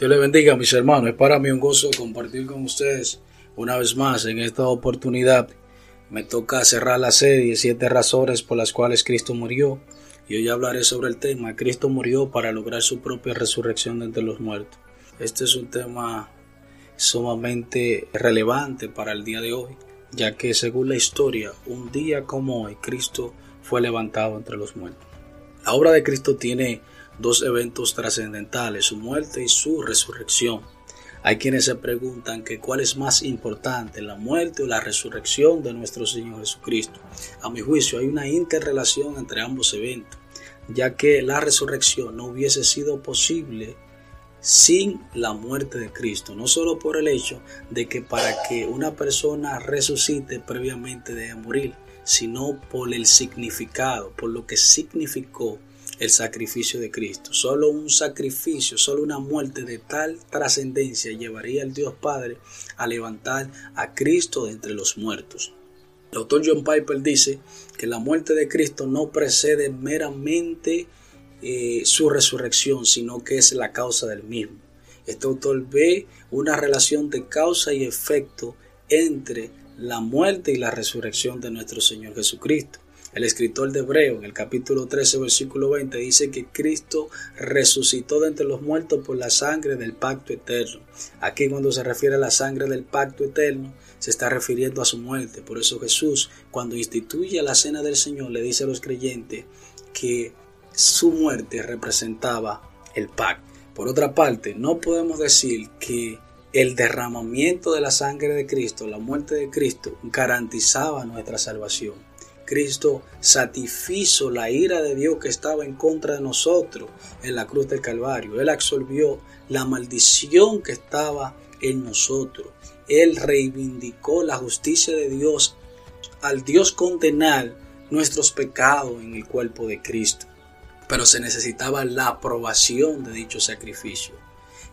Dios le bendiga, mis hermanos. Es para mí un gozo compartir con ustedes una vez más en esta oportunidad. Me toca cerrar la serie Siete razones por las cuales Cristo murió. Y hoy hablaré sobre el tema Cristo murió para lograr su propia resurrección de entre los muertos. Este es un tema sumamente relevante para el día de hoy, ya que según la historia, un día como hoy, Cristo fue levantado entre los muertos. La obra de Cristo tiene dos eventos trascendentales, su muerte y su resurrección. Hay quienes se preguntan que cuál es más importante, la muerte o la resurrección de nuestro Señor Jesucristo. A mi juicio hay una interrelación entre ambos eventos, ya que la resurrección no hubiese sido posible sin la muerte de Cristo, no solo por el hecho de que para que una persona resucite previamente debe morir, sino por el significado, por lo que significó el sacrificio de Cristo. Solo un sacrificio, solo una muerte de tal trascendencia llevaría al Dios Padre a levantar a Cristo de entre los muertos. El autor John Piper dice que la muerte de Cristo no precede meramente eh, su resurrección, sino que es la causa del mismo. Este autor ve una relación de causa y efecto entre la muerte y la resurrección de nuestro Señor Jesucristo. El escritor de Hebreo en el capítulo 13 versículo 20 dice que Cristo resucitó de entre los muertos por la sangre del pacto eterno. Aquí cuando se refiere a la sangre del pacto eterno se está refiriendo a su muerte. Por eso Jesús cuando instituye la cena del Señor le dice a los creyentes que su muerte representaba el pacto. Por otra parte, no podemos decir que el derramamiento de la sangre de Cristo, la muerte de Cristo, garantizaba nuestra salvación. Cristo satisfizo la ira de Dios que estaba en contra de nosotros en la cruz del Calvario. Él absolvió la maldición que estaba en nosotros. Él reivindicó la justicia de Dios al Dios condenar nuestros pecados en el cuerpo de Cristo. Pero se necesitaba la aprobación de dicho sacrificio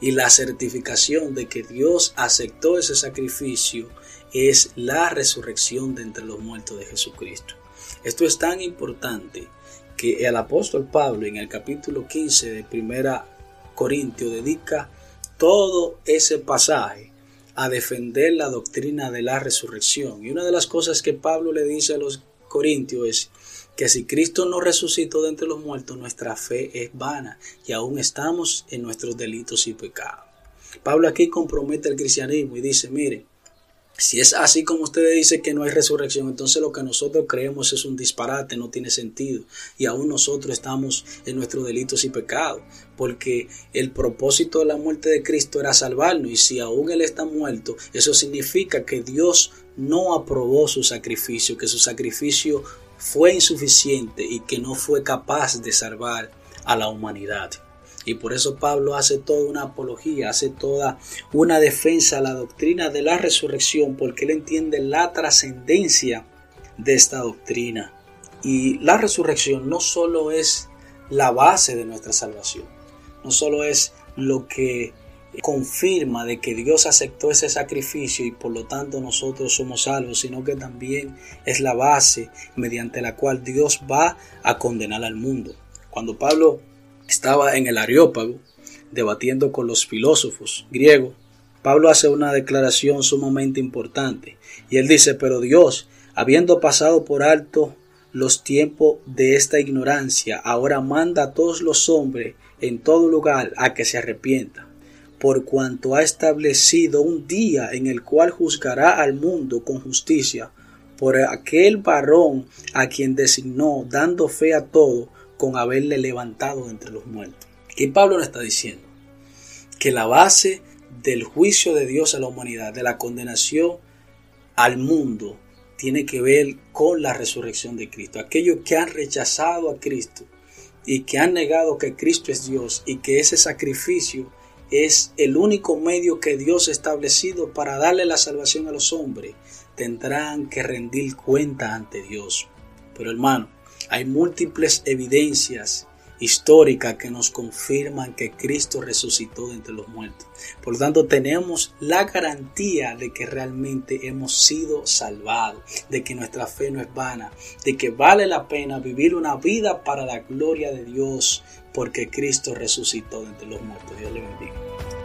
y la certificación de que Dios aceptó ese sacrificio es la resurrección de entre los muertos de Jesucristo. Esto es tan importante que el apóstol Pablo en el capítulo 15 de Primera Corintio dedica todo ese pasaje a defender la doctrina de la resurrección. Y una de las cosas que Pablo le dice a los corintios es que si Cristo no resucitó de entre los muertos, nuestra fe es vana y aún estamos en nuestros delitos y pecados. Pablo aquí compromete el cristianismo y dice, mire, si es así como ustedes dicen que no hay resurrección, entonces lo que nosotros creemos es un disparate, no tiene sentido. Y aún nosotros estamos en nuestros delitos y pecados, porque el propósito de la muerte de Cristo era salvarnos. Y si aún Él está muerto, eso significa que Dios no aprobó su sacrificio, que su sacrificio fue insuficiente y que no fue capaz de salvar a la humanidad. Y por eso Pablo hace toda una apología, hace toda una defensa a la doctrina de la resurrección, porque él entiende la trascendencia de esta doctrina. Y la resurrección no solo es la base de nuestra salvación, no solo es lo que confirma de que Dios aceptó ese sacrificio y por lo tanto nosotros somos salvos, sino que también es la base mediante la cual Dios va a condenar al mundo. Cuando Pablo estaba en el Areópago debatiendo con los filósofos griegos, Pablo hace una declaración sumamente importante y él dice, pero Dios, habiendo pasado por alto los tiempos de esta ignorancia, ahora manda a todos los hombres en todo lugar a que se arrepientan, por cuanto ha establecido un día en el cual juzgará al mundo con justicia por aquel varón a quien designó, dando fe a todo, con haberle levantado entre los muertos. ¿Qué Pablo nos está diciendo? Que la base del juicio de Dios a la humanidad, de la condenación al mundo, tiene que ver con la resurrección de Cristo. Aquellos que han rechazado a Cristo y que han negado que Cristo es Dios y que ese sacrificio es el único medio que Dios ha establecido para darle la salvación a los hombres, tendrán que rendir cuenta ante Dios. Pero hermano, hay múltiples evidencias históricas que nos confirman que Cristo resucitó de entre los muertos. Por lo tanto, tenemos la garantía de que realmente hemos sido salvados, de que nuestra fe no es vana, de que vale la pena vivir una vida para la gloria de Dios, porque Cristo resucitó de entre los muertos. Dios le bendiga.